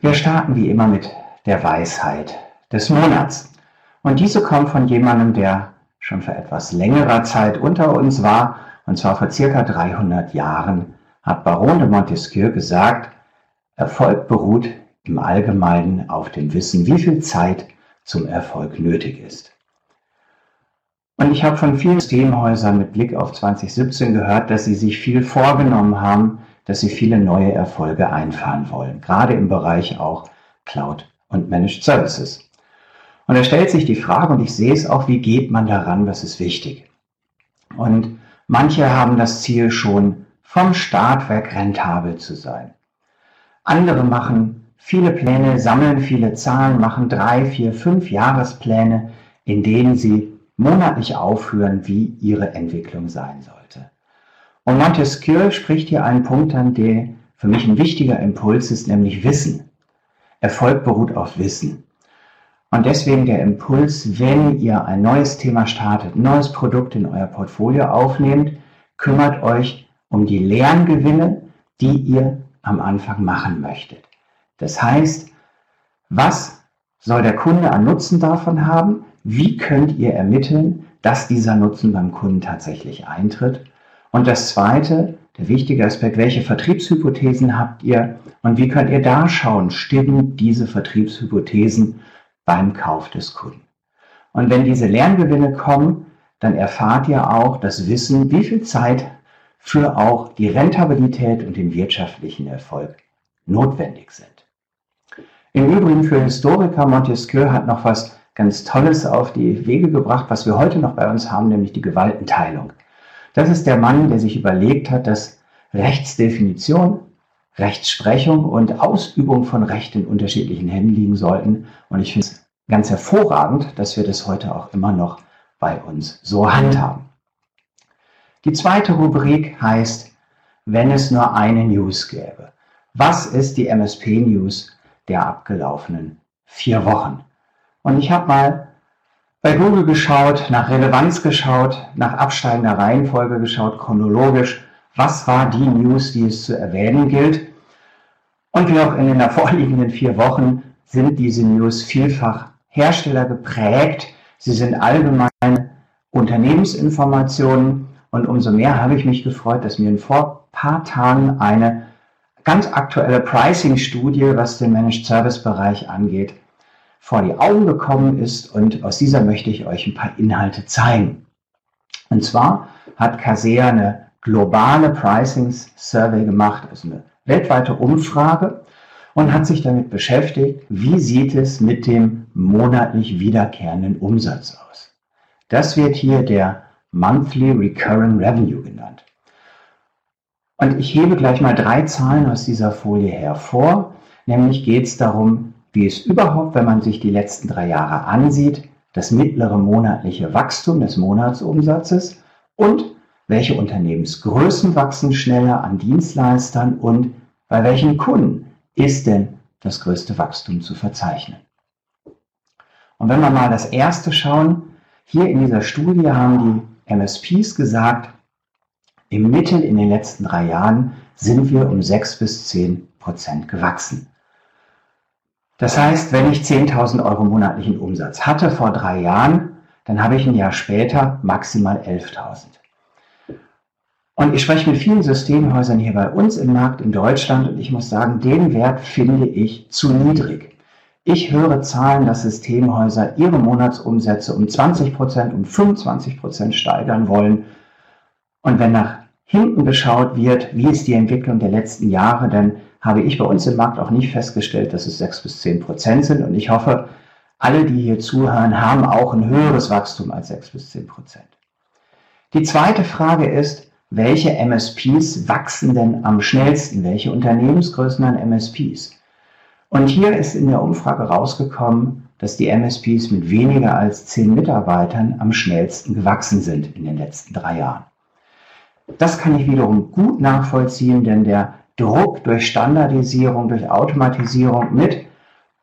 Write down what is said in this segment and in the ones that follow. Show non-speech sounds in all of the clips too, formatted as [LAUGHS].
Wir starten wie immer mit der Weisheit des Monats. Und diese kommt von jemandem, der schon vor etwas längerer Zeit unter uns war, und zwar vor circa 300 Jahren, hat Baron de Montesquieu gesagt, Erfolg beruht im Allgemeinen auf dem Wissen, wie viel Zeit zum Erfolg nötig ist. Und ich habe von vielen Systemhäusern mit Blick auf 2017 gehört, dass sie sich viel vorgenommen haben, dass sie viele neue Erfolge einfahren wollen, gerade im Bereich auch Cloud und Managed Services. Und da stellt sich die Frage, und ich sehe es auch, wie geht man daran, was ist wichtig? Und manche haben das Ziel schon vom Start weg rentabel zu sein. Andere machen viele Pläne, sammeln viele Zahlen, machen drei, vier, fünf Jahrespläne, in denen sie monatlich aufführen, wie ihre Entwicklung sein sollte. Und Montesquieu spricht hier einen Punkt an, der für mich ein wichtiger Impuls ist, nämlich Wissen. Erfolg beruht auf Wissen. Und deswegen der Impuls, wenn ihr ein neues Thema startet, ein neues Produkt in euer Portfolio aufnehmt, kümmert euch um die Lerngewinne, die ihr am Anfang machen möchtet. Das heißt, was soll der Kunde an Nutzen davon haben? Wie könnt ihr ermitteln, dass dieser Nutzen beim Kunden tatsächlich eintritt? Und das Zweite, der wichtige Aspekt, welche Vertriebshypothesen habt ihr und wie könnt ihr da schauen, stimmen diese Vertriebshypothesen beim Kauf des Kunden? Und wenn diese Lerngewinne kommen, dann erfahrt ihr auch das Wissen, wie viel Zeit für auch die Rentabilität und den wirtschaftlichen Erfolg notwendig sind. Im Übrigen für Historiker Montesquieu hat noch was ganz Tolles auf die Wege gebracht, was wir heute noch bei uns haben, nämlich die Gewaltenteilung. Das ist der Mann, der sich überlegt hat, dass Rechtsdefinition, Rechtsprechung und Ausübung von Recht in unterschiedlichen Händen liegen sollten. Und ich finde es ganz hervorragend, dass wir das heute auch immer noch bei uns so handhaben. Die zweite Rubrik heißt, wenn es nur eine News gäbe. Was ist die MSP News der abgelaufenen vier Wochen? Und ich habe mal bei Google geschaut, nach Relevanz geschaut, nach absteigender Reihenfolge geschaut, chronologisch, was war die News, die es zu erwähnen gilt. Und wie auch in den [LAUGHS] vorliegenden vier Wochen sind diese News vielfach Hersteller geprägt. Sie sind allgemeine Unternehmensinformationen und umso mehr habe ich mich gefreut, dass mir vor ein paar Tagen eine ganz aktuelle Pricing-Studie, was den Managed Service-Bereich angeht, vor die Augen gekommen ist und aus dieser möchte ich euch ein paar Inhalte zeigen. Und zwar hat Casea eine globale Pricing-Survey gemacht, also eine weltweite Umfrage und hat sich damit beschäftigt, wie sieht es mit dem monatlich wiederkehrenden Umsatz aus. Das wird hier der Monthly Recurring Revenue genannt. Und ich hebe gleich mal drei Zahlen aus dieser Folie hervor. Nämlich geht es darum, wie es überhaupt, wenn man sich die letzten drei Jahre ansieht, das mittlere monatliche Wachstum des Monatsumsatzes und welche Unternehmensgrößen wachsen schneller an Dienstleistern und bei welchen Kunden ist denn das größte Wachstum zu verzeichnen. Und wenn wir mal das erste schauen, hier in dieser Studie haben die MSPs gesagt, im Mittel in den letzten drei Jahren sind wir um sechs bis zehn Prozent gewachsen. Das heißt, wenn ich 10.000 Euro monatlichen Umsatz hatte vor drei Jahren, dann habe ich ein Jahr später maximal 11.000. Und ich spreche mit vielen Systemhäusern hier bei uns im Markt in Deutschland und ich muss sagen, den Wert finde ich zu niedrig. Ich höre Zahlen, dass Systemhäuser ihre Monatsumsätze um 20 Prozent, um 25 Prozent steigern wollen. Und wenn nach hinten geschaut wird, wie ist die Entwicklung der letzten Jahre, dann habe ich bei uns im Markt auch nicht festgestellt, dass es 6 bis 10 Prozent sind. Und ich hoffe, alle, die hier zuhören, haben auch ein höheres Wachstum als 6 bis 10 Prozent. Die zweite Frage ist, welche MSPs wachsen denn am schnellsten? Welche Unternehmensgrößen an MSPs? Und hier ist in der Umfrage rausgekommen, dass die MSPs mit weniger als zehn Mitarbeitern am schnellsten gewachsen sind in den letzten drei Jahren. Das kann ich wiederum gut nachvollziehen, denn der Druck durch Standardisierung, durch Automatisierung mit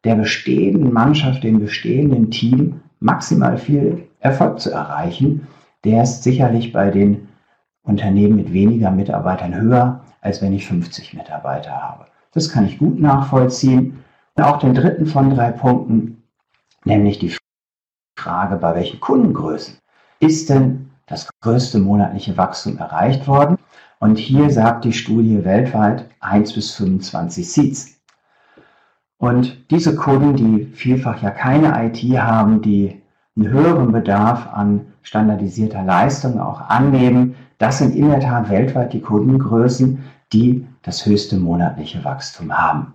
der bestehenden Mannschaft, dem bestehenden Team maximal viel Erfolg zu erreichen, der ist sicherlich bei den Unternehmen mit weniger Mitarbeitern höher, als wenn ich 50 Mitarbeiter habe. Das kann ich gut nachvollziehen. auch den dritten von drei Punkten, nämlich die Frage, bei welchen Kundengrößen ist denn das größte monatliche Wachstum erreicht worden? Und hier sagt die Studie weltweit 1 bis 25 Seats. Und diese Kunden, die vielfach ja keine IT haben, die einen höheren Bedarf an standardisierter Leistung auch annehmen, das sind in der Tat weltweit die Kundengrößen, die das höchste monatliche Wachstum haben.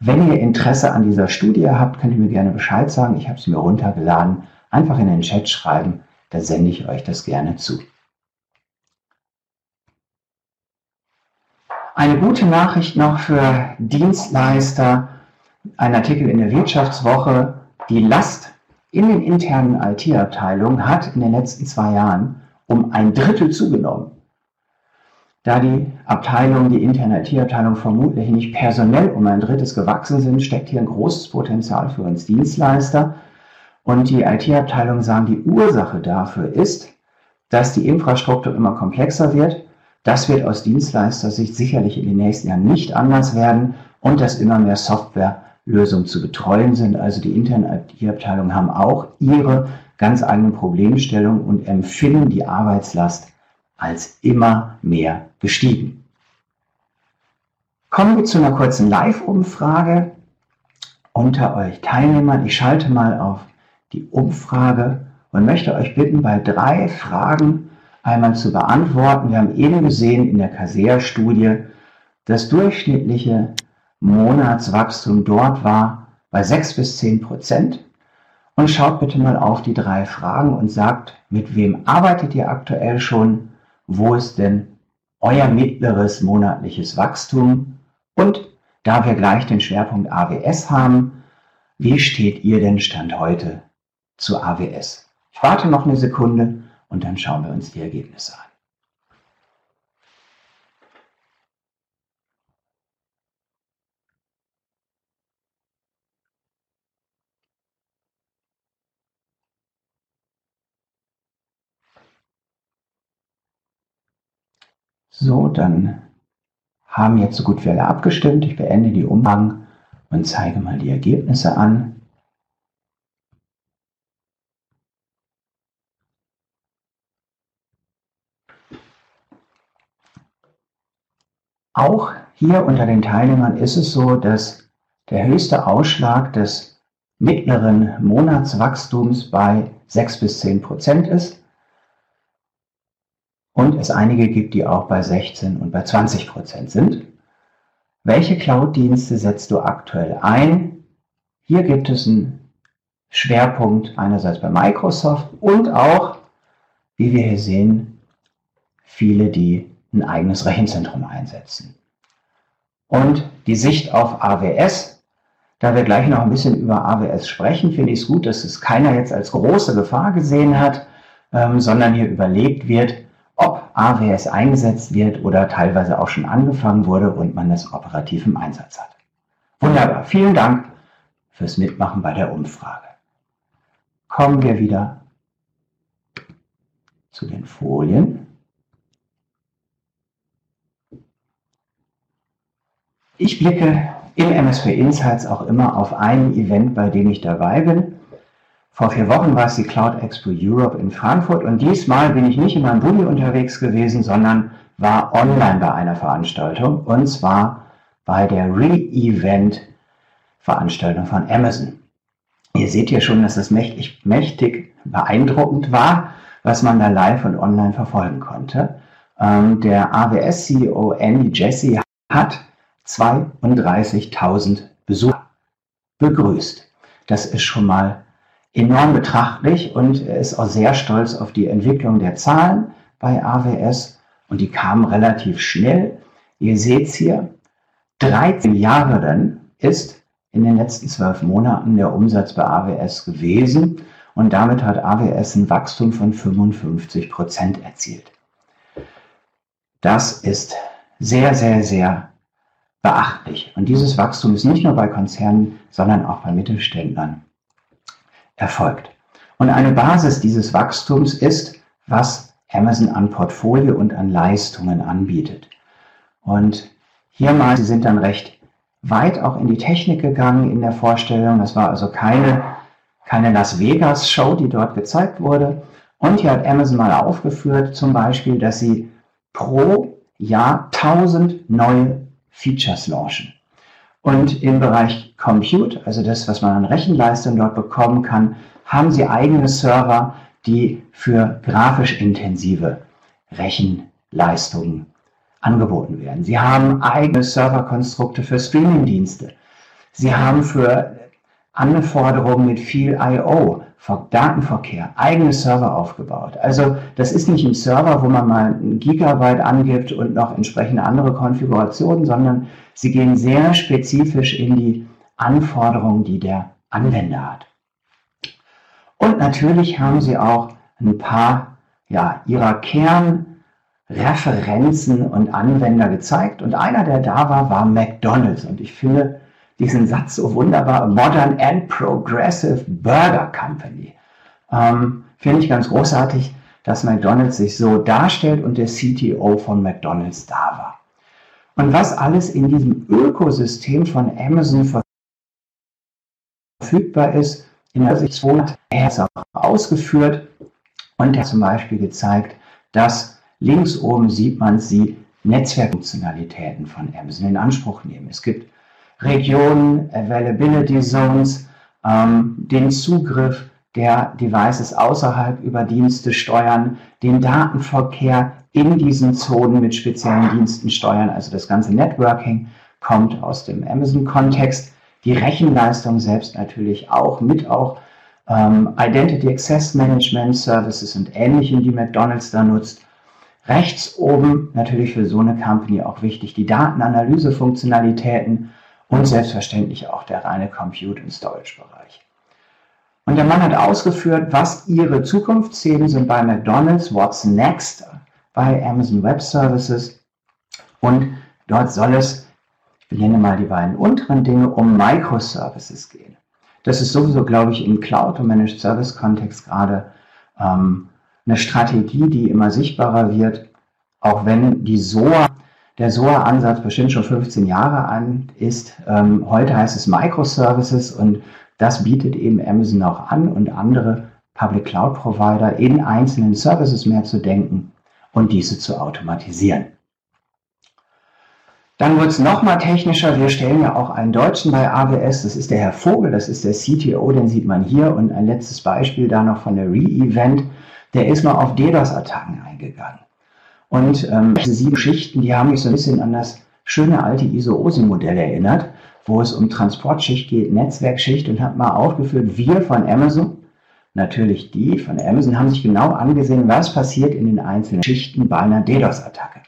Wenn ihr Interesse an dieser Studie habt, könnt ihr mir gerne Bescheid sagen. Ich habe es mir runtergeladen. Einfach in den Chat schreiben, da sende ich euch das gerne zu. Eine gute Nachricht noch für Dienstleister. Ein Artikel in der Wirtschaftswoche. Die Last in den internen IT-Abteilungen hat in den letzten zwei Jahren um ein Drittel zugenommen. Da die Abteilungen, die interne IT-Abteilung vermutlich nicht personell um ein drittes gewachsen sind, steckt hier ein großes Potenzial für uns Dienstleister. Und die IT-Abteilungen sagen, die Ursache dafür ist, dass die Infrastruktur immer komplexer wird. Das wird aus Dienstleister-Sicht sicherlich in den nächsten Jahren nicht anders werden und dass immer mehr Softwarelösungen zu betreuen sind. Also die internen IT-Abteilungen haben auch ihre ganz eigenen Problemstellungen und empfinden die Arbeitslast als immer mehr gestiegen. Kommen wir zu einer kurzen Live-Umfrage unter euch Teilnehmern. Ich schalte mal auf die Umfrage und möchte euch bitten, bei drei Fragen einmal zu beantworten. Wir haben eben gesehen in der Casea-Studie, das durchschnittliche Monatswachstum dort war bei 6 bis 10 Prozent. Und schaut bitte mal auf die drei Fragen und sagt, mit wem arbeitet ihr aktuell schon wo ist denn euer mittleres monatliches Wachstum? Und da wir gleich den Schwerpunkt AWS haben, wie steht ihr denn Stand heute zu AWS? Ich warte noch eine Sekunde und dann schauen wir uns die Ergebnisse an. So, dann haben jetzt so gut wie alle abgestimmt. Ich beende die Umfragen und zeige mal die Ergebnisse an. Auch hier unter den Teilnehmern ist es so, dass der höchste Ausschlag des mittleren Monatswachstums bei 6 bis 10 Prozent ist und es einige gibt, die auch bei 16 und bei 20 Prozent sind. Welche Cloud-Dienste setzt du aktuell ein? Hier gibt es einen Schwerpunkt einerseits bei Microsoft und auch, wie wir hier sehen, viele, die ein eigenes Rechenzentrum einsetzen. Und die Sicht auf AWS, da wir gleich noch ein bisschen über AWS sprechen, finde ich es gut, dass es keiner jetzt als große Gefahr gesehen hat, ähm, sondern hier überlegt wird, ob AWS eingesetzt wird oder teilweise auch schon angefangen wurde und man das operativ im Einsatz hat. Wunderbar, vielen Dank fürs Mitmachen bei der Umfrage. Kommen wir wieder zu den Folien. Ich blicke im MSP Insights auch immer auf ein Event, bei dem ich dabei bin. Vor vier Wochen war es die Cloud Expo Europe in Frankfurt und diesmal bin ich nicht in meinem Bulli unterwegs gewesen, sondern war online bei einer Veranstaltung und zwar bei der Re-Event Veranstaltung von Amazon. Ihr seht hier schon, dass es mächtig, mächtig beeindruckend war, was man da live und online verfolgen konnte. Ähm, der AWS-CEO Andy Jesse hat 32.000 Besucher begrüßt. Das ist schon mal enorm betrachtlich und er ist auch sehr stolz auf die Entwicklung der Zahlen bei AWS und die kamen relativ schnell. Ihr seht es hier, 13 Jahre dann ist in den letzten zwölf Monaten der Umsatz bei AWS gewesen und damit hat AWS ein Wachstum von 55 Prozent erzielt. Das ist sehr, sehr, sehr beachtlich. Und dieses Wachstum ist nicht nur bei Konzernen, sondern auch bei Mittelständlern erfolgt. Und eine Basis dieses Wachstums ist, was Amazon an Portfolio und an Leistungen anbietet. Und hier mal, sie sind dann recht weit auch in die Technik gegangen in der Vorstellung. Das war also keine, keine Las Vegas Show, die dort gezeigt wurde. Und hier hat Amazon mal aufgeführt, zum Beispiel, dass sie pro Jahr 1000 neue Features launchen. Und im Bereich Compute, also das, was man an Rechenleistung dort bekommen kann, haben sie eigene Server, die für grafisch intensive Rechenleistungen angeboten werden. Sie haben eigene Serverkonstrukte für Streamingdienste. Sie haben für Anforderungen mit viel I.O., Datenverkehr, eigene Server aufgebaut. Also das ist nicht ein Server, wo man mal ein Gigabyte angibt und noch entsprechende andere Konfigurationen, sondern sie gehen sehr spezifisch in die Anforderungen, die der Anwender hat. Und natürlich haben sie auch ein paar ja, ihrer Kernreferenzen und Anwender gezeigt. Und einer, der da war, war McDonald's. Und ich finde diesen Satz so wunderbar, Modern and Progressive Burger Company. Ähm, finde ich ganz großartig, dass McDonald's sich so darstellt und der CTO von McDonald's da war. Und was alles in diesem Ökosystem von Amazon verfügbar ist, in der Sicht 2 er ist auch ausgeführt und er hat zum Beispiel gezeigt, dass links oben sieht man sie Netzwerkfunktionalitäten von Amazon in Anspruch nehmen. Es gibt Regionen, Availability Zones, ähm, den Zugriff der Devices außerhalb über Dienste steuern, den Datenverkehr in diesen Zonen mit speziellen Diensten steuern. Also das ganze Networking kommt aus dem Amazon-Kontext die Rechenleistung selbst natürlich auch, mit auch ähm, Identity Access Management Services und ähnlichem, die McDonald's da nutzt. Rechts oben natürlich für so eine Company auch wichtig die Datenanalyse-Funktionalitäten und selbstverständlich auch der reine Compute- und Storage-Bereich. Und der Mann hat ausgeführt, was ihre Zukunftsthemen sind bei McDonald's, what's next bei Amazon Web Services. Und dort soll es wir nennen mal die beiden unteren Dinge, um Microservices gehen. Das ist sowieso, glaube ich, im Cloud- und Managed Service-Kontext gerade ähm, eine Strategie, die immer sichtbarer wird, auch wenn die SOA, der SOA-Ansatz bestimmt schon 15 Jahre an ist. Ähm, heute heißt es Microservices und das bietet eben Amazon auch an und andere Public Cloud Provider in einzelnen Services mehr zu denken und diese zu automatisieren. Dann wird es nochmal technischer. Wir stellen ja auch einen Deutschen bei AWS. Das ist der Herr Vogel, das ist der CTO, den sieht man hier. Und ein letztes Beispiel da noch von der Re-Event. Der ist mal auf DDoS-Attacken eingegangen. Und ähm, diese sieben Schichten, die haben mich so ein bisschen an das schöne alte ISO-OSI-Modell erinnert, wo es um Transportschicht geht, Netzwerkschicht und hat mal aufgeführt, wir von Amazon, natürlich die von Amazon, haben sich genau angesehen, was passiert in den einzelnen Schichten bei einer DDoS-Attacke.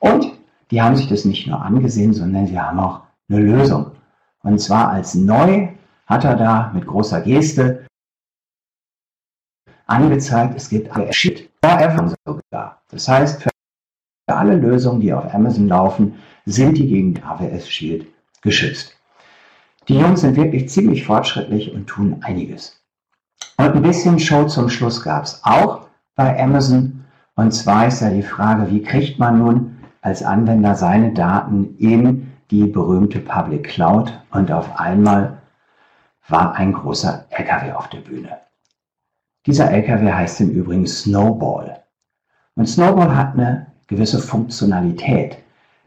Und die haben sich das nicht nur angesehen, sondern sie haben auch eine Lösung. Und zwar als neu hat er da mit großer Geste angezeigt, es gibt eine Forever sogar. Das heißt, für alle Lösungen, die auf Amazon laufen, sind die gegen AWS Shield geschützt. Die Jungs sind wirklich ziemlich fortschrittlich und tun einiges. Und ein bisschen Show zum Schluss gab es auch bei Amazon. Und zwar ist ja die Frage, wie kriegt man nun als Anwender seine Daten in die berühmte Public Cloud und auf einmal war ein großer LKW auf der Bühne. Dieser LKW heißt im Übrigen Snowball. Und Snowball hat eine gewisse Funktionalität,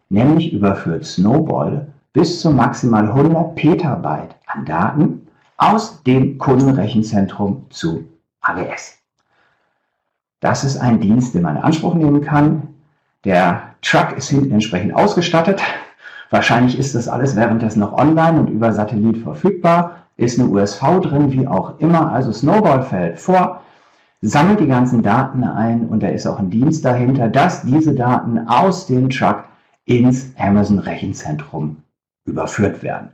nämlich überführt Snowball bis zu maximal 100 Petabyte an Daten aus dem Kundenrechenzentrum zu AWS. Das ist ein Dienst, den man in Anspruch nehmen kann. Der Truck ist hinten entsprechend ausgestattet. Wahrscheinlich ist das alles währenddessen noch online und über Satellit verfügbar. Ist eine USV drin, wie auch immer. Also Snowball fällt vor, sammelt die ganzen Daten ein und da ist auch ein Dienst dahinter, dass diese Daten aus dem Truck ins Amazon Rechenzentrum überführt werden.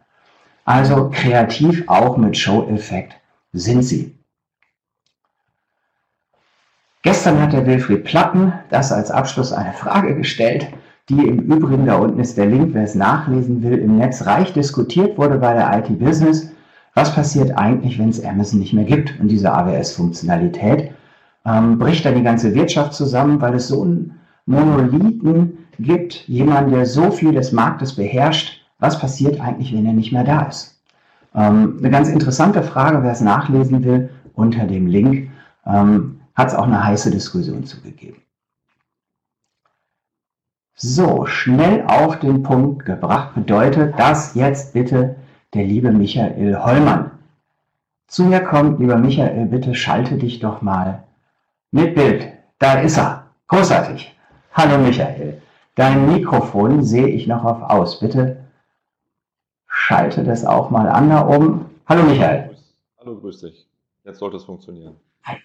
Also kreativ auch mit Show-Effekt sind sie. Gestern hat der Wilfried Platten das als Abschluss eine Frage gestellt, die im Übrigen, da unten ist der Link, wer es nachlesen will, im Netz reich diskutiert wurde bei der IT Business. Was passiert eigentlich, wenn es Amazon nicht mehr gibt und diese AWS-Funktionalität? Ähm, bricht dann die ganze Wirtschaft zusammen, weil es so einen Monolithen gibt, jemand, der so viel des Marktes beherrscht, was passiert eigentlich, wenn er nicht mehr da ist? Ähm, eine ganz interessante Frage, wer es nachlesen will, unter dem Link ähm, hat es auch eine heiße Diskussion zugegeben. So, schnell auf den Punkt gebracht bedeutet, dass jetzt bitte der liebe Michael Hollmann zu mir kommt. Lieber Michael, bitte schalte dich doch mal mit Bild. Da ist er. Großartig. Hallo Michael. Dein Mikrofon sehe ich noch auf aus. Bitte schalte das auch mal an da oben. Hallo Michael. Hallo, grüß dich. Jetzt sollte es funktionieren. Hi.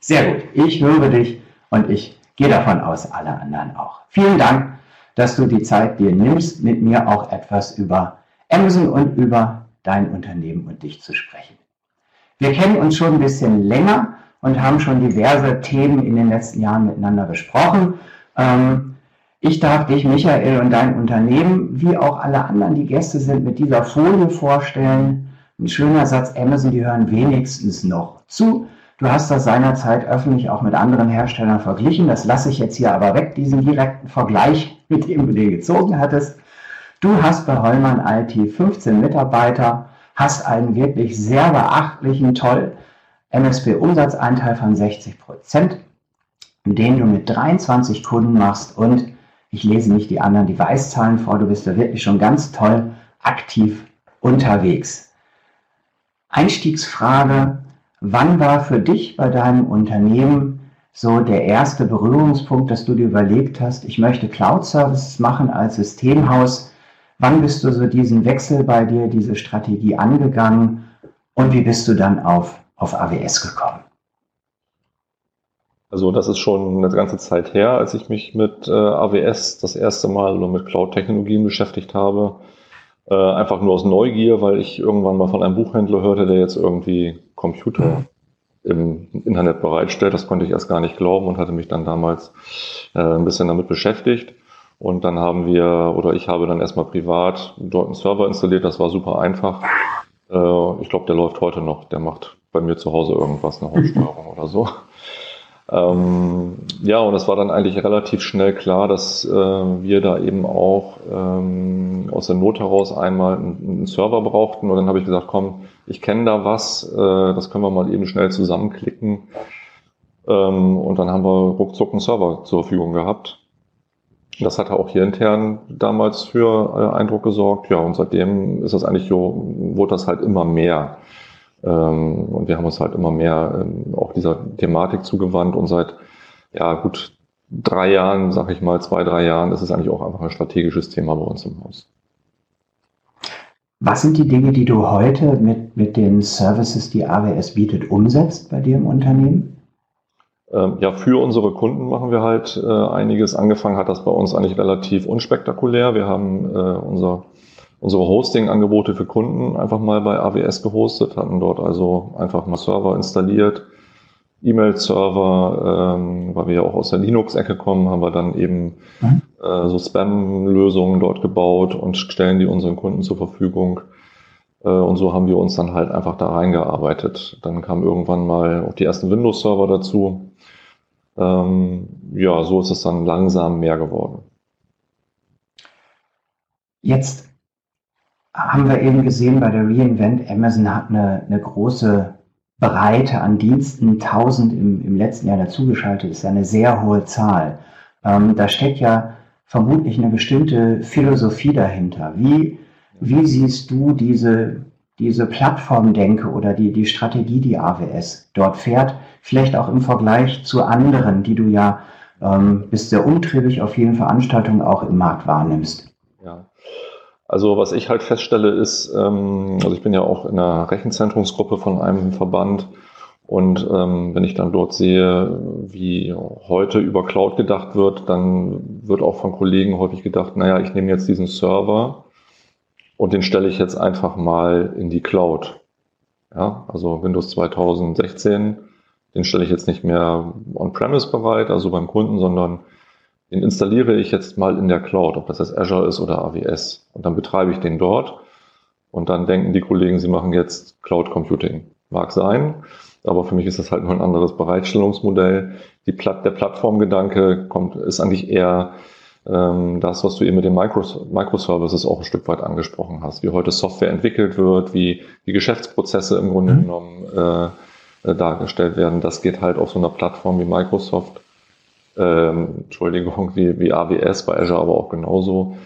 Sehr gut. Ich höre dich und ich gehe davon aus, alle anderen auch. Vielen Dank, dass du die Zeit dir nimmst, mit mir auch etwas über Amazon und über dein Unternehmen und dich zu sprechen. Wir kennen uns schon ein bisschen länger und haben schon diverse Themen in den letzten Jahren miteinander besprochen. Ähm, ich darf dich, Michael, und dein Unternehmen, wie auch alle anderen, die Gäste sind, mit dieser Folie vorstellen. Ein schöner Satz, Amazon, die hören wenigstens noch zu. Du hast das seinerzeit öffentlich auch mit anderen Herstellern verglichen. Das lasse ich jetzt hier aber weg, diesen direkten Vergleich, mit dem du den gezogen hattest. Du hast bei Hollmann IT 15 Mitarbeiter, hast einen wirklich sehr beachtlichen, toll MSB-Umsatzanteil von 60 Prozent, den du mit 23 Kunden machst und ich lese nicht die anderen Device-Zahlen vor, du bist da wirklich schon ganz toll aktiv unterwegs. Einstiegsfrage, Wann war für dich bei deinem Unternehmen so der erste Berührungspunkt, dass du dir überlegt hast, ich möchte Cloud-Services machen als Systemhaus? Wann bist du so diesen Wechsel bei dir, diese Strategie angegangen und wie bist du dann auf, auf AWS gekommen? Also das ist schon eine ganze Zeit her, als ich mich mit äh, AWS das erste Mal oder mit Cloud-Technologien beschäftigt habe. Äh, einfach nur aus Neugier, weil ich irgendwann mal von einem Buchhändler hörte, der jetzt irgendwie Computer im Internet bereitstellt. Das konnte ich erst gar nicht glauben und hatte mich dann damals äh, ein bisschen damit beschäftigt. Und dann haben wir, oder ich habe dann erstmal privat dort einen Server installiert. Das war super einfach. Äh, ich glaube, der läuft heute noch. Der macht bei mir zu Hause irgendwas, eine Haussteuerung oder so. Ähm, ja, und es war dann eigentlich relativ schnell klar, dass äh, wir da eben auch ähm, aus der Not heraus einmal einen, einen, Server brauchten. Und dann habe ich gesagt, komm, ich kenne da was, äh, das können wir mal eben schnell zusammenklicken. Ähm, und dann haben wir ruckzuck einen Server zur Verfügung gehabt. Das hatte auch hier intern damals für äh, Eindruck gesorgt. Ja, und seitdem ist das eigentlich so, wurde das halt immer mehr. Ähm, und wir haben uns halt immer mehr ähm, auch dieser Thematik zugewandt und seit, ja, gut drei Jahren, sag ich mal, zwei, drei Jahren, ist es eigentlich auch einfach ein strategisches Thema bei uns im Haus. Was sind die Dinge, die du heute mit, mit den Services, die AWS bietet, umsetzt bei dir im Unternehmen? Ähm, ja, für unsere Kunden machen wir halt äh, einiges. Angefangen hat das bei uns eigentlich relativ unspektakulär. Wir haben äh, unser unsere Hosting-Angebote für Kunden einfach mal bei AWS gehostet, hatten dort also einfach mal Server installiert, E-Mail-Server, ähm, weil wir ja auch aus der Linux-Ecke kommen, haben wir dann eben mhm. äh, so Spam-Lösungen dort gebaut und stellen die unseren Kunden zur Verfügung. Äh, und so haben wir uns dann halt einfach da reingearbeitet. Dann kamen irgendwann mal auch die ersten Windows-Server dazu. Ähm, ja, so ist es dann langsam mehr geworden. Jetzt haben wir eben gesehen bei der Reinvent, Amazon hat eine, eine große Breite an Diensten, 1000 im, im letzten Jahr dazugeschaltet, ist eine sehr hohe Zahl. Ähm, da steckt ja vermutlich eine bestimmte Philosophie dahinter. Wie, wie siehst du diese, diese Plattformdenke oder die, die Strategie, die AWS dort fährt, vielleicht auch im Vergleich zu anderen, die du ja ähm, bist sehr umtriebig auf vielen Veranstaltungen auch im Markt wahrnimmst? Also was ich halt feststelle ist, ähm, also ich bin ja auch in einer Rechenzentrumsgruppe von einem Verband und ähm, wenn ich dann dort sehe, wie heute über Cloud gedacht wird, dann wird auch von Kollegen häufig gedacht, naja, ich nehme jetzt diesen Server und den stelle ich jetzt einfach mal in die Cloud. Ja, also Windows 2016, den stelle ich jetzt nicht mehr on-premise bereit, also beim Kunden, sondern den installiere ich jetzt mal in der Cloud, ob das jetzt Azure ist oder AWS. Und dann betreibe ich den dort. Und dann denken die Kollegen, sie machen jetzt Cloud Computing. Mag sein, aber für mich ist das halt nur ein anderes Bereitstellungsmodell. Die Platt, der Plattformgedanke kommt, ist eigentlich eher das, was du eben mit den Micros Microservices auch ein Stück weit angesprochen hast, wie heute Software entwickelt wird, wie die Geschäftsprozesse im Grunde mhm. genommen äh, äh, dargestellt werden, das geht halt auf so einer Plattform wie Microsoft, ähm, Entschuldigung, wie, wie AWS bei Azure aber auch genauso,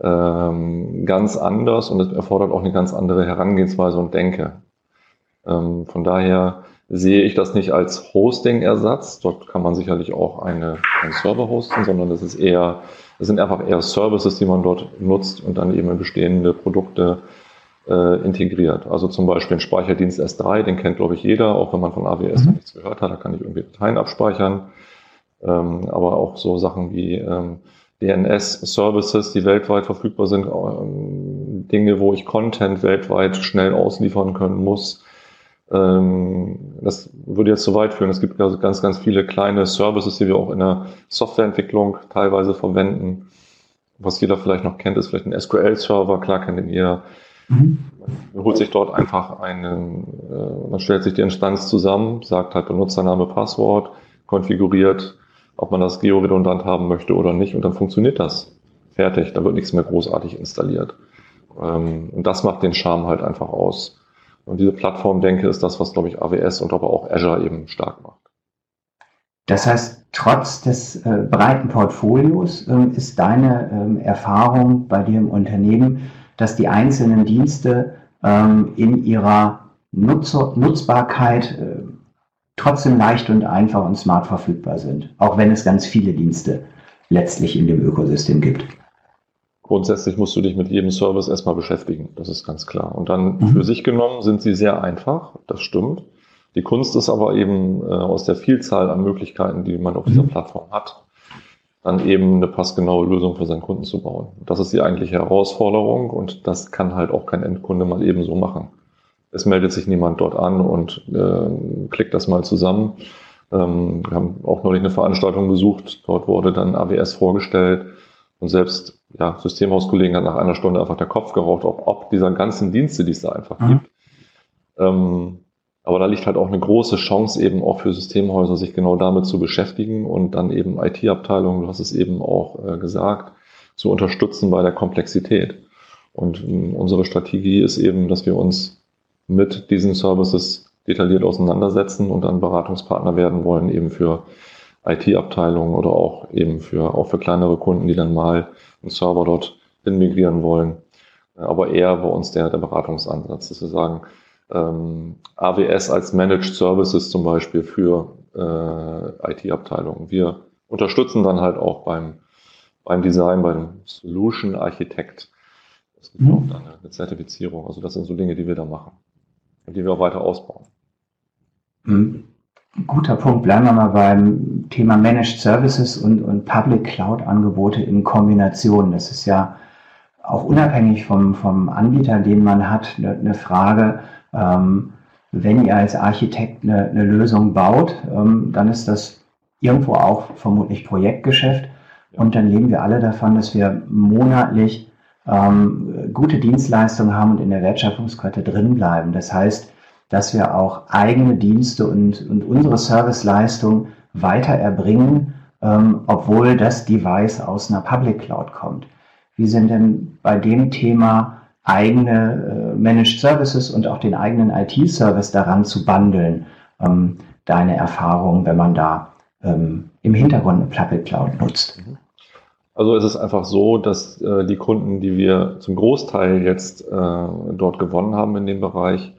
ähm, ganz anders und es erfordert auch eine ganz andere Herangehensweise und Denke. Ähm, von daher sehe ich das nicht als Hosting-Ersatz. Dort kann man sicherlich auch eine, einen Server hosten, sondern das ist eher, das sind einfach eher Services, die man dort nutzt und dann eben in bestehende Produkte äh, integriert. Also zum Beispiel ein Speicherdienst S3, den kennt glaube ich jeder, auch wenn man von AWS mhm. nichts gehört hat, da kann ich irgendwie Dateien abspeichern. Ähm, aber auch so Sachen wie ähm, DNS-Services, die weltweit verfügbar sind, ähm, Dinge, wo ich Content weltweit schnell ausliefern können muss das würde jetzt zu weit führen. Es gibt also ganz, ganz viele kleine Services, die wir auch in der Softwareentwicklung teilweise verwenden. Was jeder vielleicht noch kennt, ist vielleicht ein SQL-Server. Klar kennt ihn jeder. Mhm. Man holt sich dort einfach einen, äh, man stellt sich die Instanz zusammen, sagt halt Benutzername, Passwort, konfiguriert, ob man das georedundant haben möchte oder nicht und dann funktioniert das. Fertig, da wird nichts mehr großartig installiert. Ähm, und das macht den Charme halt einfach aus. Und diese Plattform, denke ist das, was, glaube ich, AWS und aber auch Azure eben stark macht. Das heißt, trotz des äh, breiten Portfolios ähm, ist deine ähm, Erfahrung bei dir im Unternehmen, dass die einzelnen Dienste ähm, in ihrer Nutzer Nutzbarkeit äh, trotzdem leicht und einfach und smart verfügbar sind, auch wenn es ganz viele Dienste letztlich in dem Ökosystem gibt. Grundsätzlich musst du dich mit jedem Service erstmal beschäftigen, das ist ganz klar. Und dann mhm. für sich genommen sind sie sehr einfach, das stimmt. Die Kunst ist aber eben äh, aus der Vielzahl an Möglichkeiten, die man auf dieser mhm. Plattform hat, dann eben eine passgenaue Lösung für seinen Kunden zu bauen. Das ist die eigentliche Herausforderung und das kann halt auch kein Endkunde mal eben so machen. Es meldet sich niemand dort an und äh, klickt das mal zusammen. Ähm, wir haben auch neulich eine Veranstaltung besucht, dort wurde dann AWS vorgestellt und selbst ja, Systemhauskollegen hat nach einer Stunde einfach der Kopf geraucht, ob, ob dieser ganzen Dienste, die es da einfach mhm. gibt. Ähm, aber da liegt halt auch eine große Chance eben auch für Systemhäuser, sich genau damit zu beschäftigen und dann eben IT-Abteilungen, du hast es eben auch äh, gesagt, zu unterstützen bei der Komplexität. Und äh, unsere Strategie ist eben, dass wir uns mit diesen Services detailliert auseinandersetzen und dann Beratungspartner werden wollen, eben für IT-Abteilungen oder auch eben für, auch für kleinere Kunden, die dann mal einen Server dort migrieren wollen. Aber eher bei uns der, der Beratungsansatz, dass wir sagen, ähm, AWS als Managed Services zum Beispiel für äh, IT-Abteilungen. Wir unterstützen dann halt auch beim, beim Design, beim Solution Architect. Es gibt mhm. auch dann eine Zertifizierung. Also das sind so Dinge, die wir da machen und die wir auch weiter ausbauen. Mhm. Guter Punkt. Bleiben wir mal beim Thema Managed Services und, und Public Cloud Angebote in Kombination. Das ist ja auch unabhängig vom, vom Anbieter, den man hat, eine, eine Frage. Ähm, wenn ihr als Architekt eine, eine Lösung baut, ähm, dann ist das irgendwo auch vermutlich Projektgeschäft. Und dann leben wir alle davon, dass wir monatlich ähm, gute Dienstleistungen haben und in der Wertschöpfungskette drin bleiben. Das heißt, dass wir auch eigene Dienste und, und unsere Serviceleistung weiter erbringen, ähm, obwohl das Device aus einer Public Cloud kommt. Wie sind denn bei dem Thema eigene äh, Managed Services und auch den eigenen IT-Service daran zu bundeln? Ähm, deine Erfahrung, wenn man da ähm, im Hintergrund eine Public Cloud nutzt? Also es ist einfach so, dass äh, die Kunden, die wir zum Großteil jetzt äh, dort gewonnen haben in dem Bereich,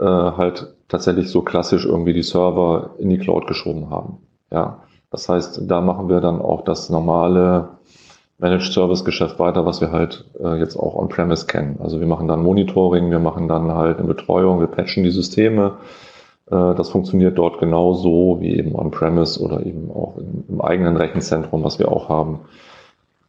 äh, halt tatsächlich so klassisch irgendwie die Server in die Cloud geschoben haben. Ja, das heißt, da machen wir dann auch das normale Managed Service Geschäft weiter, was wir halt äh, jetzt auch on-premise kennen. Also wir machen dann Monitoring, wir machen dann halt eine Betreuung, wir patchen die Systeme. Äh, das funktioniert dort genauso wie eben on-premise oder eben auch im, im, eigenen Rechenzentrum, was wir auch haben.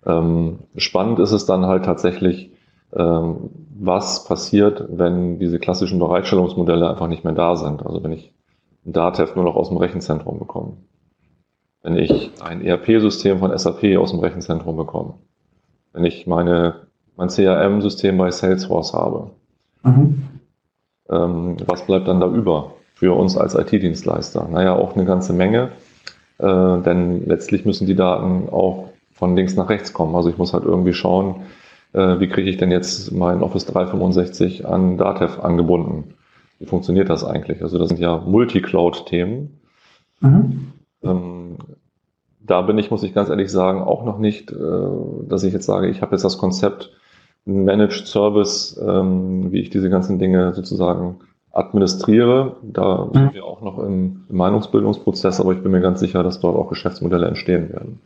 Ähm, spannend ist es dann halt tatsächlich, was passiert, wenn diese klassischen Bereitstellungsmodelle einfach nicht mehr da sind. Also wenn ich ein DATEV nur noch aus dem Rechenzentrum bekomme. Wenn ich ein ERP-System von SAP aus dem Rechenzentrum bekomme. Wenn ich meine, mein CRM-System bei Salesforce habe. Mhm. Ähm, was bleibt dann da über für uns als IT-Dienstleister? Naja, auch eine ganze Menge. Äh, denn letztlich müssen die Daten auch von links nach rechts kommen. Also ich muss halt irgendwie schauen, äh, wie kriege ich denn jetzt mein Office 365 an Datev angebunden? Wie funktioniert das eigentlich? Also das sind ja Multi-Cloud-Themen. Mhm. Ähm, da bin ich, muss ich ganz ehrlich sagen, auch noch nicht, äh, dass ich jetzt sage, ich habe jetzt das Konzept Managed Service, ähm, wie ich diese ganzen Dinge sozusagen administriere. Da mhm. sind wir auch noch im, im Meinungsbildungsprozess, aber ich bin mir ganz sicher, dass dort auch Geschäftsmodelle entstehen werden.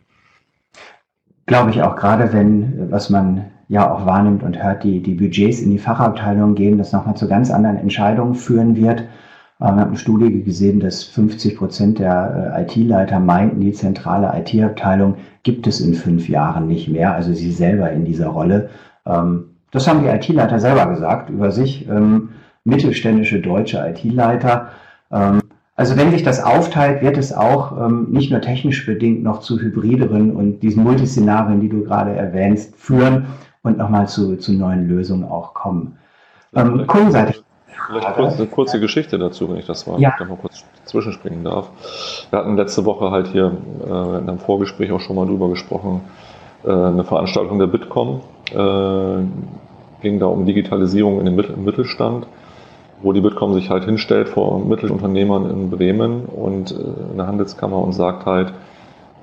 Glaube ich auch, gerade wenn, was man ja auch wahrnimmt und hört, die, die Budgets in die Fachabteilung gehen, das nochmal zu ganz anderen Entscheidungen führen wird. Wir haben eine Studie gesehen, dass 50 Prozent der äh, IT-Leiter meinten, die zentrale IT-Abteilung gibt es in fünf Jahren nicht mehr, also sie selber in dieser Rolle. Ähm, das haben die IT-Leiter selber gesagt über sich, ähm, mittelständische deutsche IT-Leiter. Ähm, also wenn sich das aufteilt, wird es auch nicht nur technisch bedingt noch zu hybrideren und diesen Multiszenarien, die du gerade erwähnst, führen und nochmal zu, zu neuen Lösungen auch kommen. Ähm, kundenseitig. Vielleicht kurz, eine kurze Geschichte dazu, wenn ich das mal, ja. da mal kurz zwischenspringen darf. Wir hatten letzte Woche halt hier äh, in einem Vorgespräch auch schon mal drüber gesprochen, äh, eine Veranstaltung der Bitkom. Äh, ging da um Digitalisierung in dem Mittelstand, wo die Bitkom sich halt hinstellt vor Mittelunternehmern in Bremen und äh, in der Handelskammer und sagt halt,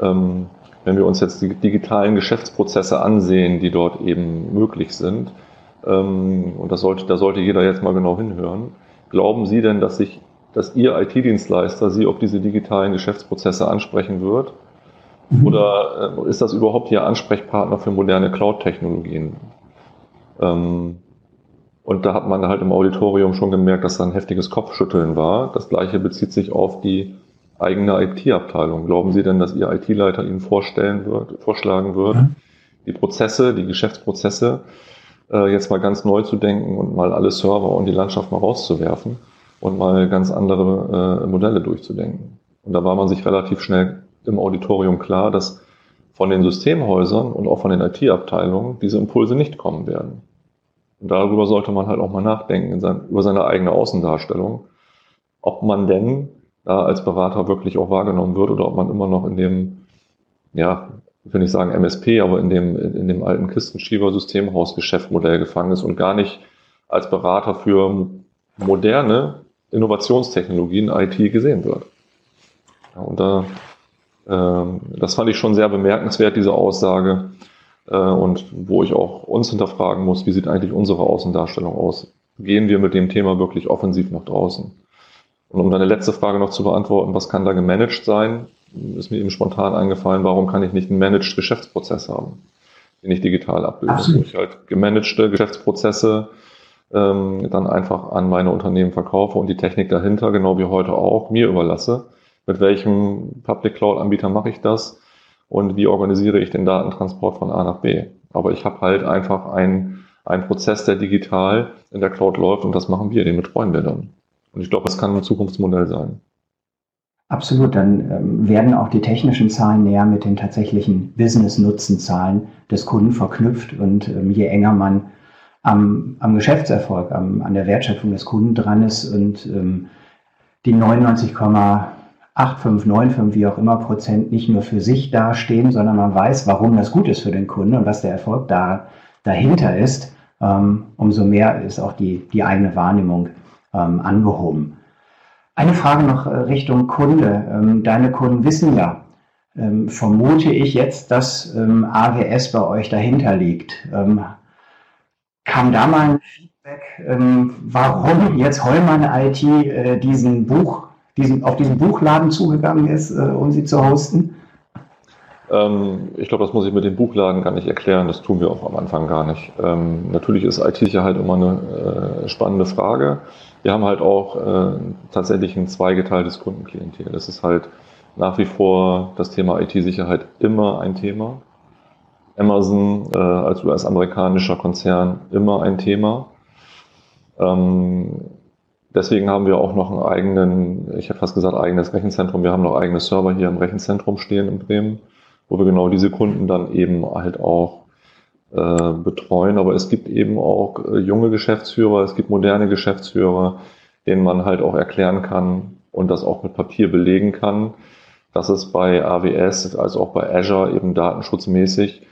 ähm, wenn wir uns jetzt die digitalen Geschäftsprozesse ansehen, die dort eben möglich sind, ähm, und das sollte, da sollte jeder jetzt mal genau hinhören, glauben Sie denn, dass sich, dass Ihr IT-Dienstleister Sie auf diese digitalen Geschäftsprozesse ansprechen wird? Mhm. Oder äh, ist das überhaupt Ihr Ansprechpartner für moderne Cloud-Technologien? Ähm, und da hat man halt im Auditorium schon gemerkt, dass da ein heftiges Kopfschütteln war. Das gleiche bezieht sich auf die eigene IT-Abteilung. Glauben Sie denn, dass Ihr IT-Leiter Ihnen vorstellen wird, vorschlagen wird, mhm. die Prozesse, die Geschäftsprozesse äh, jetzt mal ganz neu zu denken und mal alle Server und die Landschaft mal rauszuwerfen und mal ganz andere äh, Modelle durchzudenken? Und da war man sich relativ schnell im Auditorium klar, dass von den Systemhäusern und auch von den IT-Abteilungen diese Impulse nicht kommen werden. Und darüber sollte man halt auch mal nachdenken, sein, über seine eigene Außendarstellung, ob man denn da als Berater wirklich auch wahrgenommen wird oder ob man immer noch in dem, ja, ich will nicht sagen MSP, aber in dem, in dem alten Kistenschieber-Systemhausgeschäftmodell gefangen ist und gar nicht als Berater für moderne Innovationstechnologien IT gesehen wird. Ja, und da, äh, das fand ich schon sehr bemerkenswert, diese Aussage. Äh, und wo ich auch uns hinterfragen muss, wie sieht eigentlich unsere Außendarstellung aus? Gehen wir mit dem Thema wirklich offensiv nach draußen? Und um deine letzte Frage noch zu beantworten, was kann da gemanagt sein, ist mir eben spontan eingefallen, warum kann ich nicht einen managed Geschäftsprozess haben, den ich digital abbilde, wo ich halt gemanagte Geschäftsprozesse ähm, dann einfach an meine Unternehmen verkaufe und die Technik dahinter, genau wie heute auch, mir überlasse. Mit welchem Public Cloud Anbieter mache ich das und wie organisiere ich den Datentransport von A nach B? Aber ich habe halt einfach einen, einen Prozess, der digital in der Cloud läuft und das machen wir, den betreuen wir dann. Und ich glaube, das kann ein Zukunftsmodell sein. Absolut, dann ähm, werden auch die technischen Zahlen näher mit den tatsächlichen Business-Nutzen-Zahlen des Kunden verknüpft. Und ähm, je enger man am, am Geschäftserfolg, am, an der Wertschöpfung des Kunden dran ist und ähm, die 99,8595, wie auch immer Prozent nicht nur für sich dastehen, sondern man weiß, warum das gut ist für den Kunden und was der Erfolg da, dahinter ist, ähm, umso mehr ist auch die, die eigene Wahrnehmung ähm, angehoben. Eine Frage noch äh, Richtung Kunde. Ähm, deine Kunden wissen ja, ähm, vermute ich jetzt, dass ähm, AWS bei euch dahinter liegt. Kam da mal ein Feedback, warum jetzt Heumann IT äh, diesen Buch, diesen, auf diesen Buchladen zugegangen ist, äh, um sie zu hosten? Ich glaube, das muss ich mit dem Buchladen gar nicht erklären. Das tun wir auch am Anfang gar nicht. Natürlich ist IT-Sicherheit immer eine spannende Frage. Wir haben halt auch äh, tatsächlich ein zweigeteiltes Kundenklientel. Das ist halt nach wie vor das Thema IT-Sicherheit immer ein Thema. Amazon äh, als US-amerikanischer Konzern immer ein Thema. Ähm, deswegen haben wir auch noch einen eigenen, ich hätte fast gesagt, eigenes Rechenzentrum. Wir haben noch eigene Server hier im Rechenzentrum stehen in Bremen wo wir genau diese Kunden dann eben halt auch äh, betreuen. Aber es gibt eben auch äh, junge Geschäftsführer, es gibt moderne Geschäftsführer, denen man halt auch erklären kann und das auch mit Papier belegen kann, dass es bei AWS als auch bei Azure eben datenschutzmäßig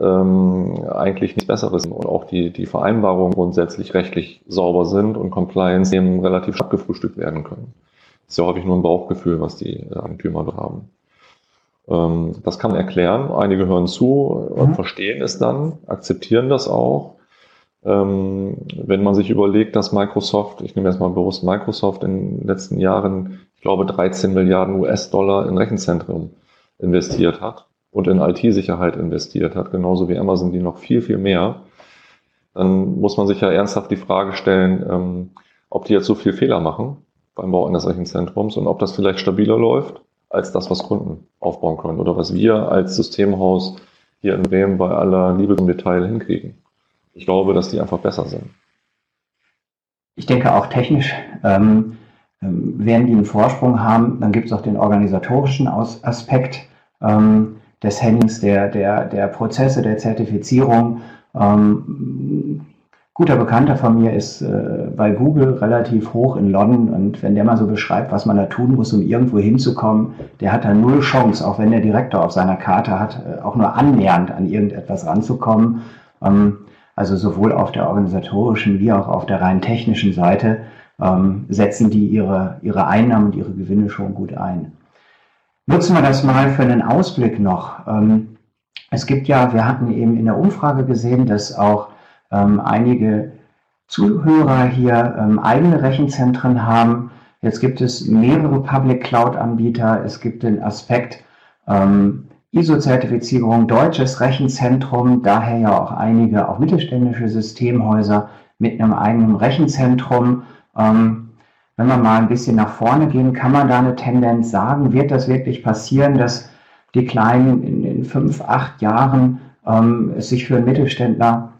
ähm, eigentlich nichts Besseres und auch die, die Vereinbarungen grundsätzlich rechtlich sauber sind und Compliance eben relativ abgefrühstückt werden können. Das ist ja häufig nur ein Bauchgefühl, was die Eigentümer haben. Ähm, das kann man erklären. Einige hören zu und mhm. verstehen es dann, akzeptieren das auch. Ähm, wenn man sich überlegt, dass Microsoft, ich nehme jetzt mal bewusst Microsoft in den letzten Jahren, ich glaube, 13 Milliarden US-Dollar in Rechenzentren investiert hat und in IT-Sicherheit investiert hat, genauso wie Amazon, die noch viel, viel mehr, dann muss man sich ja ernsthaft die Frage stellen, ähm, ob die jetzt so viel Fehler machen beim Bau eines Rechenzentrums und ob das vielleicht stabiler läuft als das, was Kunden aufbauen können oder was wir als Systemhaus hier in Bremen bei aller Liebe zum Detail hinkriegen. Ich glaube, dass die einfach besser sind. Ich denke auch technisch ähm, ähm werden die einen Vorsprung haben. Dann gibt es auch den organisatorischen Aus Aspekt ähm, des Handlings der, der, der Prozesse, der Zertifizierung. Ähm, guter Bekannter von mir ist äh, bei Google relativ hoch in London und wenn der mal so beschreibt, was man da tun muss, um irgendwo hinzukommen, der hat da null Chance, auch wenn der Direktor auf seiner Karte hat, äh, auch nur annähernd an irgendetwas ranzukommen. Ähm, also sowohl auf der organisatorischen wie auch auf der rein technischen Seite ähm, setzen die ihre, ihre Einnahmen und ihre Gewinne schon gut ein. Nutzen wir das mal für einen Ausblick noch. Ähm, es gibt ja, wir hatten eben in der Umfrage gesehen, dass auch ähm, einige Zuhörer hier ähm, eigene Rechenzentren haben. Jetzt gibt es mehrere Public Cloud Anbieter. Es gibt den Aspekt ähm, ISO-Zertifizierung, deutsches Rechenzentrum, daher ja auch einige, auch mittelständische Systemhäuser mit einem eigenen Rechenzentrum. Ähm, wenn wir mal ein bisschen nach vorne gehen, kann man da eine Tendenz sagen? Wird das wirklich passieren, dass die Kleinen in, in fünf, acht Jahren ähm, es sich für Mittelständler,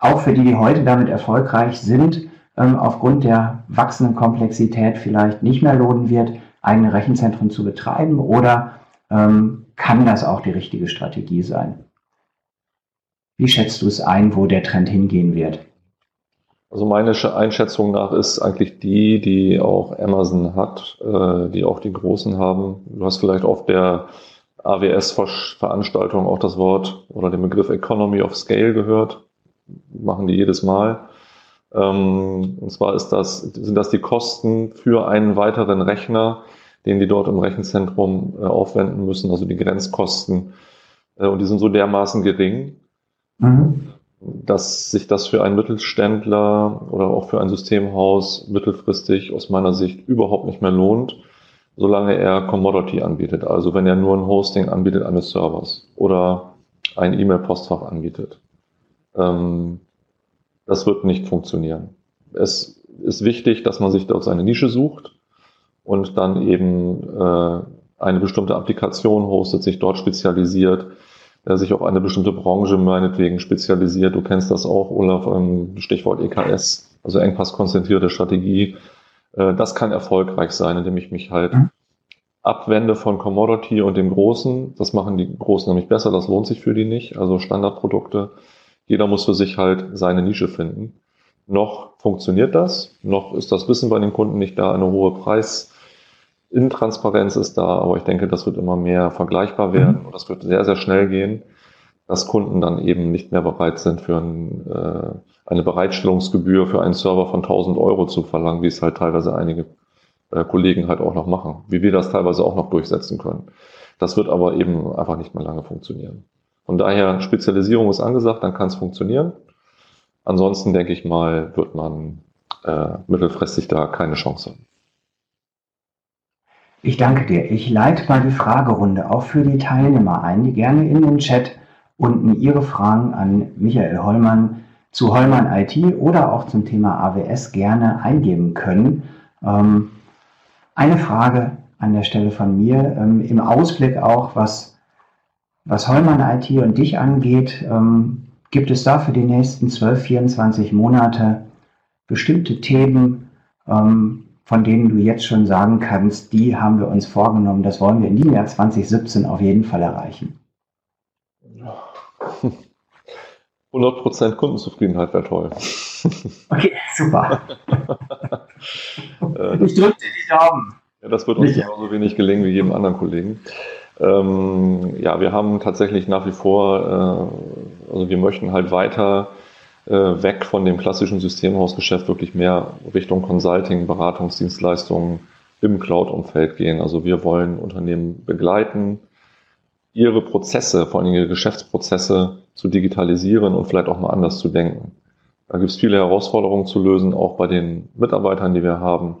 auch für die, die heute damit erfolgreich sind, ähm, aufgrund der wachsenden Komplexität vielleicht nicht mehr lohnen wird, eigene Rechenzentren zu betreiben? Oder ähm, kann das auch die richtige Strategie sein? Wie schätzt du es ein, wo der Trend hingehen wird? Also meine Einschätzung nach ist eigentlich die, die auch Amazon hat, äh, die auch die Großen haben. Du hast vielleicht auf der AWS-Veranstaltung auch das Wort oder den Begriff Economy of Scale gehört. Machen die jedes Mal. Ähm, und zwar ist das, sind das die Kosten für einen weiteren Rechner, den die dort im Rechenzentrum äh, aufwenden müssen, also die Grenzkosten. Äh, und die sind so dermaßen gering, mhm dass sich das für einen Mittelständler oder auch für ein Systemhaus mittelfristig aus meiner Sicht überhaupt nicht mehr lohnt, solange er Commodity anbietet. Also wenn er nur ein Hosting anbietet eines Servers oder ein E-Mail-Postfach anbietet. Ähm, das wird nicht funktionieren. Es ist wichtig, dass man sich dort seine Nische sucht und dann eben äh, eine bestimmte Applikation hostet, sich dort spezialisiert, der sich auf eine bestimmte Branche meinetwegen spezialisiert. Du kennst das auch, Olaf, Stichwort EKS, also engpasskonzentrierte Strategie. Äh, das kann erfolgreich sein, indem ich mich halt mhm. abwende von Commodity und dem Großen. Das machen die Großen nämlich besser, das lohnt sich für die nicht. Also Standardprodukte. Jeder muss für sich halt seine Nische finden. Noch funktioniert das, noch ist das Wissen bei den Kunden nicht da, eine hohe Preis, Intransparenz ist da, aber ich denke, das wird immer mehr vergleichbar werden mhm. und das wird sehr, sehr schnell gehen, dass Kunden dann eben nicht mehr bereit sind, für ein, äh, eine Bereitstellungsgebühr für einen Server von 1000 Euro zu verlangen, wie es halt teilweise einige äh, Kollegen halt auch noch machen, wie wir das teilweise auch noch durchsetzen können. Das wird aber eben einfach nicht mehr lange funktionieren. Von daher, Spezialisierung ist angesagt, dann kann es funktionieren. Ansonsten denke ich mal, wird man äh, mittelfristig da keine Chance haben. Ich danke dir. Ich leite mal die Fragerunde auch für die Teilnehmer ein, die gerne in den Chat unten ihre Fragen an Michael Hollmann zu Hollmann IT oder auch zum Thema AWS gerne eingeben können. Ähm, eine Frage an der Stelle von mir, ähm, im Ausblick auch, was, was Hollmann IT und dich angeht, ähm, gibt es da für die nächsten 12, 24 Monate bestimmte Themen, ähm, von denen du jetzt schon sagen kannst, die haben wir uns vorgenommen, das wollen wir in diesem Jahr 2017 auf jeden Fall erreichen? [LAUGHS] 100% Kundenzufriedenheit wäre toll. [LAUGHS] Okay, super. [LAUGHS] ich drücke dir die Daumen. Das wird uns genauso wenig gelingen wie jedem anderen Kollegen. Ähm, ja, wir haben tatsächlich nach wie vor, äh, also wir möchten halt weiter äh, weg von dem klassischen Systemhausgeschäft wirklich mehr Richtung Consulting, Beratungsdienstleistungen im Cloud-Umfeld gehen. Also wir wollen Unternehmen begleiten, ihre Prozesse, vor allem ihre Geschäftsprozesse zu digitalisieren und vielleicht auch mal anders zu denken. Da gibt es viele Herausforderungen zu lösen, auch bei den Mitarbeitern, die wir haben,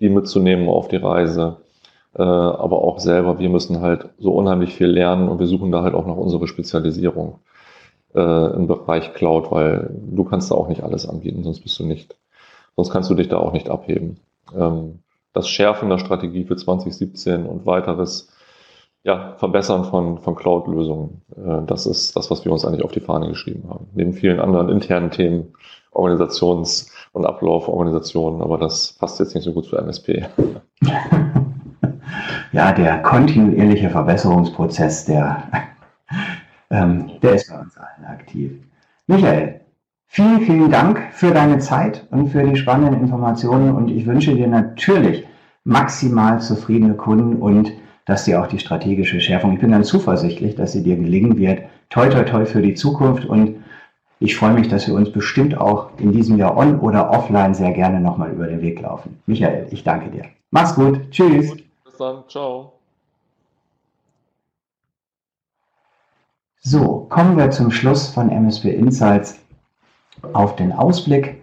die mitzunehmen auf die Reise. Äh, aber auch selber, wir müssen halt so unheimlich viel lernen und wir suchen da halt auch noch unsere Spezialisierung äh, im Bereich Cloud, weil du kannst da auch nicht alles anbieten, sonst bist du nicht, sonst kannst du dich da auch nicht abheben. Ähm, das Schärfen der Strategie für 2017 und weiteres ja, Verbessern von, von Cloud-Lösungen. Äh, das ist das, was wir uns eigentlich auf die Fahne geschrieben haben. Neben vielen anderen internen Themen, Organisations- und Ablauforganisationen, aber das passt jetzt nicht so gut zu MSP. [LAUGHS] Ja, der kontinuierliche Verbesserungsprozess, der, [LAUGHS] ähm, der ist bei uns allen aktiv. Michael, vielen, vielen Dank für deine Zeit und für die spannenden Informationen und ich wünsche dir natürlich maximal zufriedene Kunden und dass dir auch die strategische Schärfung, ich bin ganz zuversichtlich, dass sie dir gelingen wird. Toi, toi, toi für die Zukunft und ich freue mich, dass wir uns bestimmt auch in diesem Jahr on oder offline sehr gerne nochmal über den Weg laufen. Michael, ich danke dir. Mach's gut. Tschüss. Dann. Ciao. So, kommen wir zum Schluss von MSP Insights auf den Ausblick.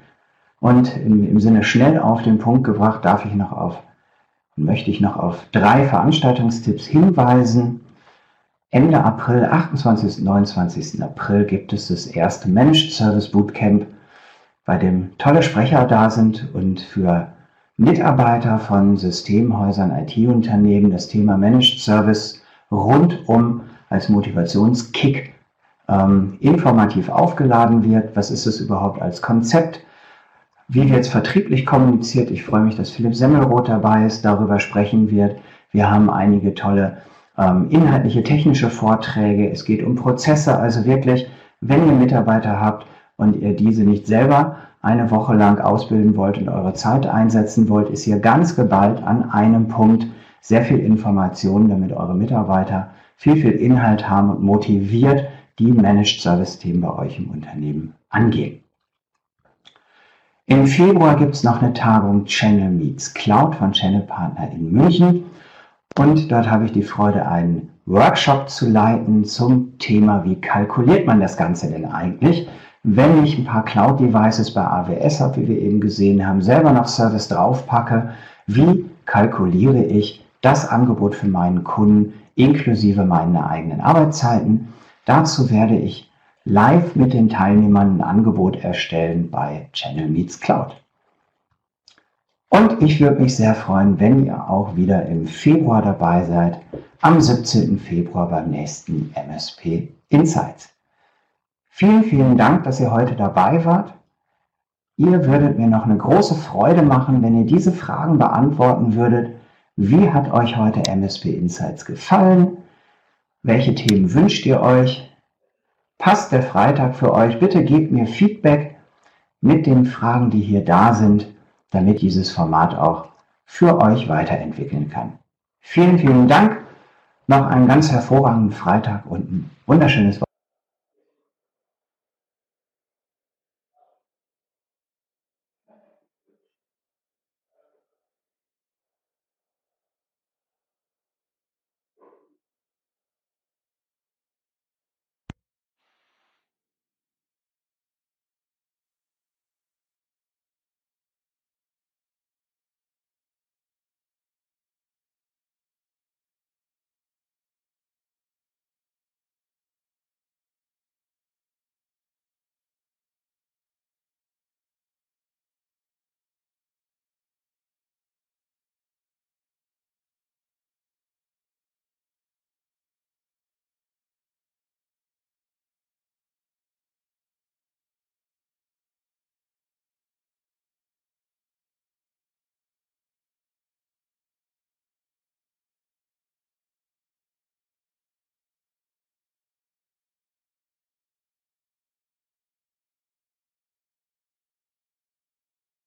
Und im, im Sinne schnell auf den Punkt gebracht, darf ich noch auf möchte ich noch auf drei Veranstaltungstipps hinweisen. Ende April, 28. und 29. April gibt es das erste Managed Service Bootcamp, bei dem tolle Sprecher da sind und für Mitarbeiter von Systemhäusern, IT-Unternehmen das Thema Managed Service rundum als Motivationskick ähm, informativ aufgeladen wird. Was ist es überhaupt als Konzept? Wie wird es vertrieblich kommuniziert? Ich freue mich, dass Philipp Semmelroth dabei ist, darüber sprechen wird. Wir haben einige tolle ähm, inhaltliche, technische Vorträge. Es geht um Prozesse. Also wirklich, wenn ihr Mitarbeiter habt und ihr diese nicht selber eine Woche lang ausbilden wollt und eure Zeit einsetzen wollt, ist hier ganz geballt an einem Punkt sehr viel Information, damit eure Mitarbeiter viel, viel Inhalt haben und motiviert die Managed Service Themen bei euch im Unternehmen angehen. Im Februar gibt es noch eine Tagung Channel Meets Cloud von Channel Partner in München. Und dort habe ich die Freude, einen Workshop zu leiten zum Thema, wie kalkuliert man das Ganze denn eigentlich, wenn ich ein paar Cloud-Devices bei AWS habe, wie wir eben gesehen haben, selber noch Service draufpacke, wie kalkuliere ich das Angebot für meinen Kunden inklusive meiner eigenen Arbeitszeiten. Dazu werde ich live mit den Teilnehmern ein Angebot erstellen bei Channel Meets Cloud. Und ich würde mich sehr freuen, wenn ihr auch wieder im Februar dabei seid, am 17. Februar beim nächsten MSP Insights. Vielen, vielen Dank, dass ihr heute dabei wart. Ihr würdet mir noch eine große Freude machen, wenn ihr diese Fragen beantworten würdet. Wie hat euch heute MSP Insights gefallen? Welche Themen wünscht ihr euch? passt der Freitag für euch? Bitte gebt mir Feedback mit den Fragen, die hier da sind, damit dieses Format auch für euch weiterentwickeln kann. Vielen, vielen Dank. Noch einen ganz hervorragenden Freitag und ein wunderschönes Wochenende.